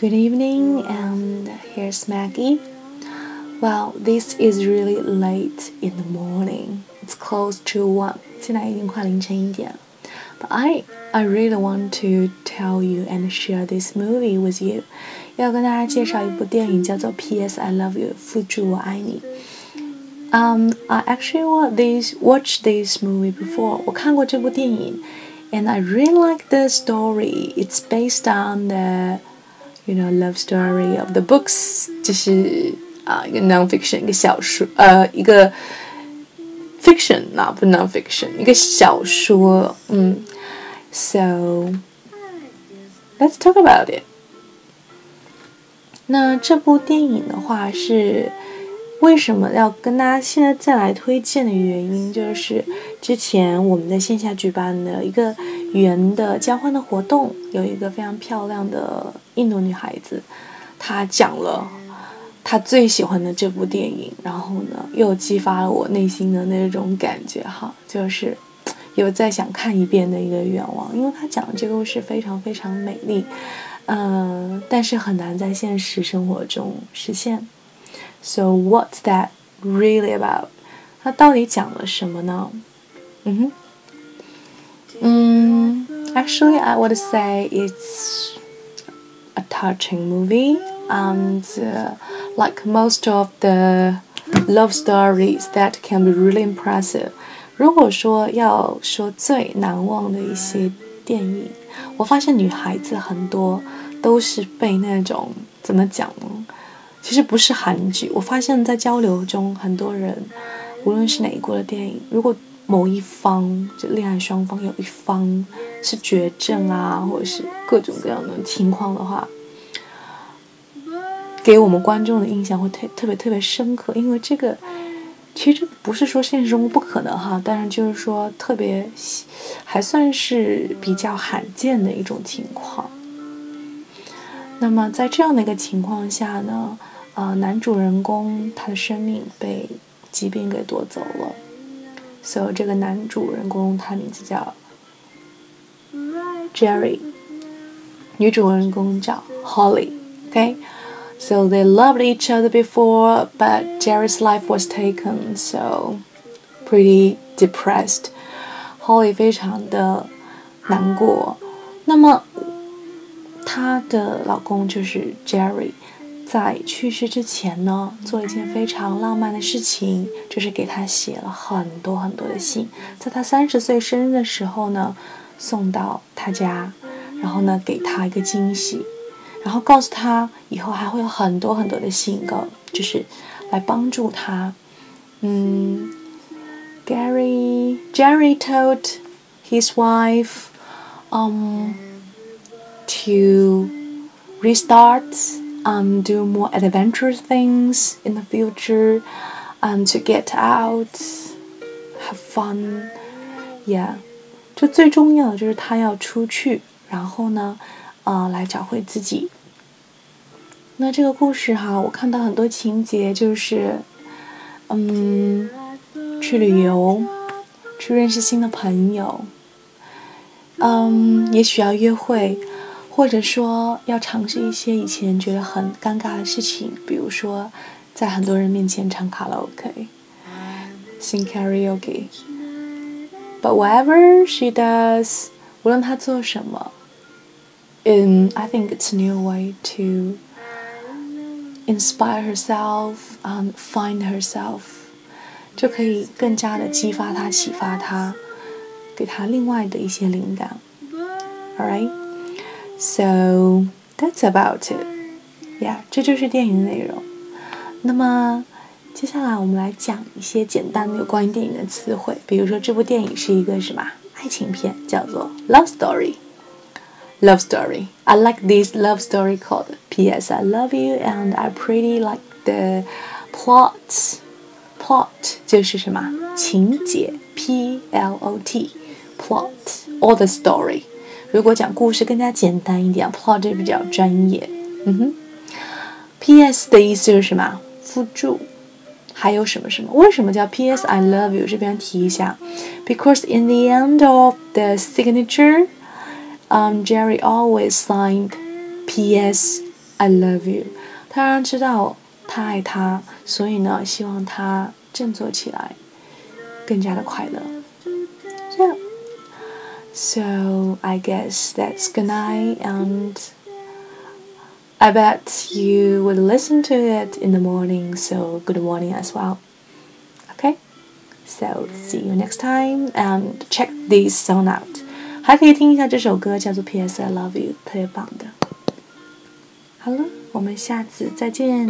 Good evening, and here's Maggie. Well, this is really late in the morning. It's close to one. 现在已经快凌晨一点。But I I really want to tell you and share this movie with you. 要跟大家介绍一部电影，叫做《P.S. I Love You》，附注我爱你。Um, I actually watched this watched this movie before. 我看过这部电影，and I really like the story. It's based on the you know love story of the books，就是啊一个 nonfiction 一个小说，呃一个 fiction 那不 nonfiction 一个小说，嗯，so let's talk about it。那这部电影的话是为什么要跟大家现在再来推荐的原因，就是之前我们在线下举办的一个语言的交换的活动，有一个非常漂亮的 印度女孩子，她讲了她最喜欢的这部电影，然后呢又激发了我内心的那种感觉哈，就是有再想看一遍的一个愿望，因为她讲的这个故事非常非常美丽，嗯，但是很难在现实生活中实现。So what's that really about？它到底讲了什么呢？嗯哼，嗯，actually I would say it's touching movie and like most of the love stories that can be really impressive。如果说要说最难忘的一些电影，我发现女孩子很多都是被那种怎么讲呢？其实不是韩剧，我发现，在交流中，很多人，无论是哪一国的电影，如果某一方就恋爱双方有一方是绝症啊，或者是各种各样的情况的话，给我们观众的印象会特特别特别深刻。因为这个，其实不是说现实中不可能哈，但是就是说特别还算是比较罕见的一种情况。那么在这样的一个情况下呢？呃，男主人公他的生命被疾病给夺走了，所以这个男主人公他名字叫 Jerry，女主人公叫 Holly。So they loved each other before, but Jerry's life was taken, so pretty depressed. Holly 非常的难过。那么她的老公就是 Jerry。在去世之前呢，做了一件非常浪漫的事情，就是给他写了很多很多的信，在他三十岁生日的时候呢，送到他家，然后呢给他一个惊喜，然后告诉他以后还会有很多很多的信稿，就是来帮助他。嗯，Gary Gerry told his wife, um, to restart and do more adventurous things in the future, and to get out, have fun, yeah。这最重要的就是他要出去，然后呢？呃，来找回自己。那这个故事哈，我看到很多情节，就是，嗯，去旅游，去认识新的朋友，嗯，也许要约会。或者说要尝试一些以前觉得很尴尬的事情，比如说在很多人面前唱卡拉 OK，sing karaoke。But whatever she does，无论她做什么，嗯，I think it's a new way to inspire herself and find herself，就可以更加的激发她、启发她，给她另外的一些灵感。Alright。So that's about it. Yeah，这就是电影的内容。那么接下来我们来讲一些简单的有关于电影的词汇。比如说，这部电影是一个什么爱情片，叫做 love story。 Love story. I like this love story called P.S. I love you and I pretty like the plot. Plot 就是什么情节，P L O T plot or the story。如果讲故事更加简单一点，plot 就比较专业。嗯哼，P.S. 的意思是什么？附注，还有什么什么？为什么叫 P.S. I love you？这边提一下，because in the end of the signature, um, Gerry always signed P.S. I love you. you。他让知道他爱他，所以呢，希望他振作起来，更加的快乐。Yeah. So I guess that's good night, and I bet you would listen to it in the morning. So good morning as well. Okay. So see you next time, and check this song out. 还可以听一下这首歌，叫做《P.S. I Love You》，特别棒的。好了，我们下次再见。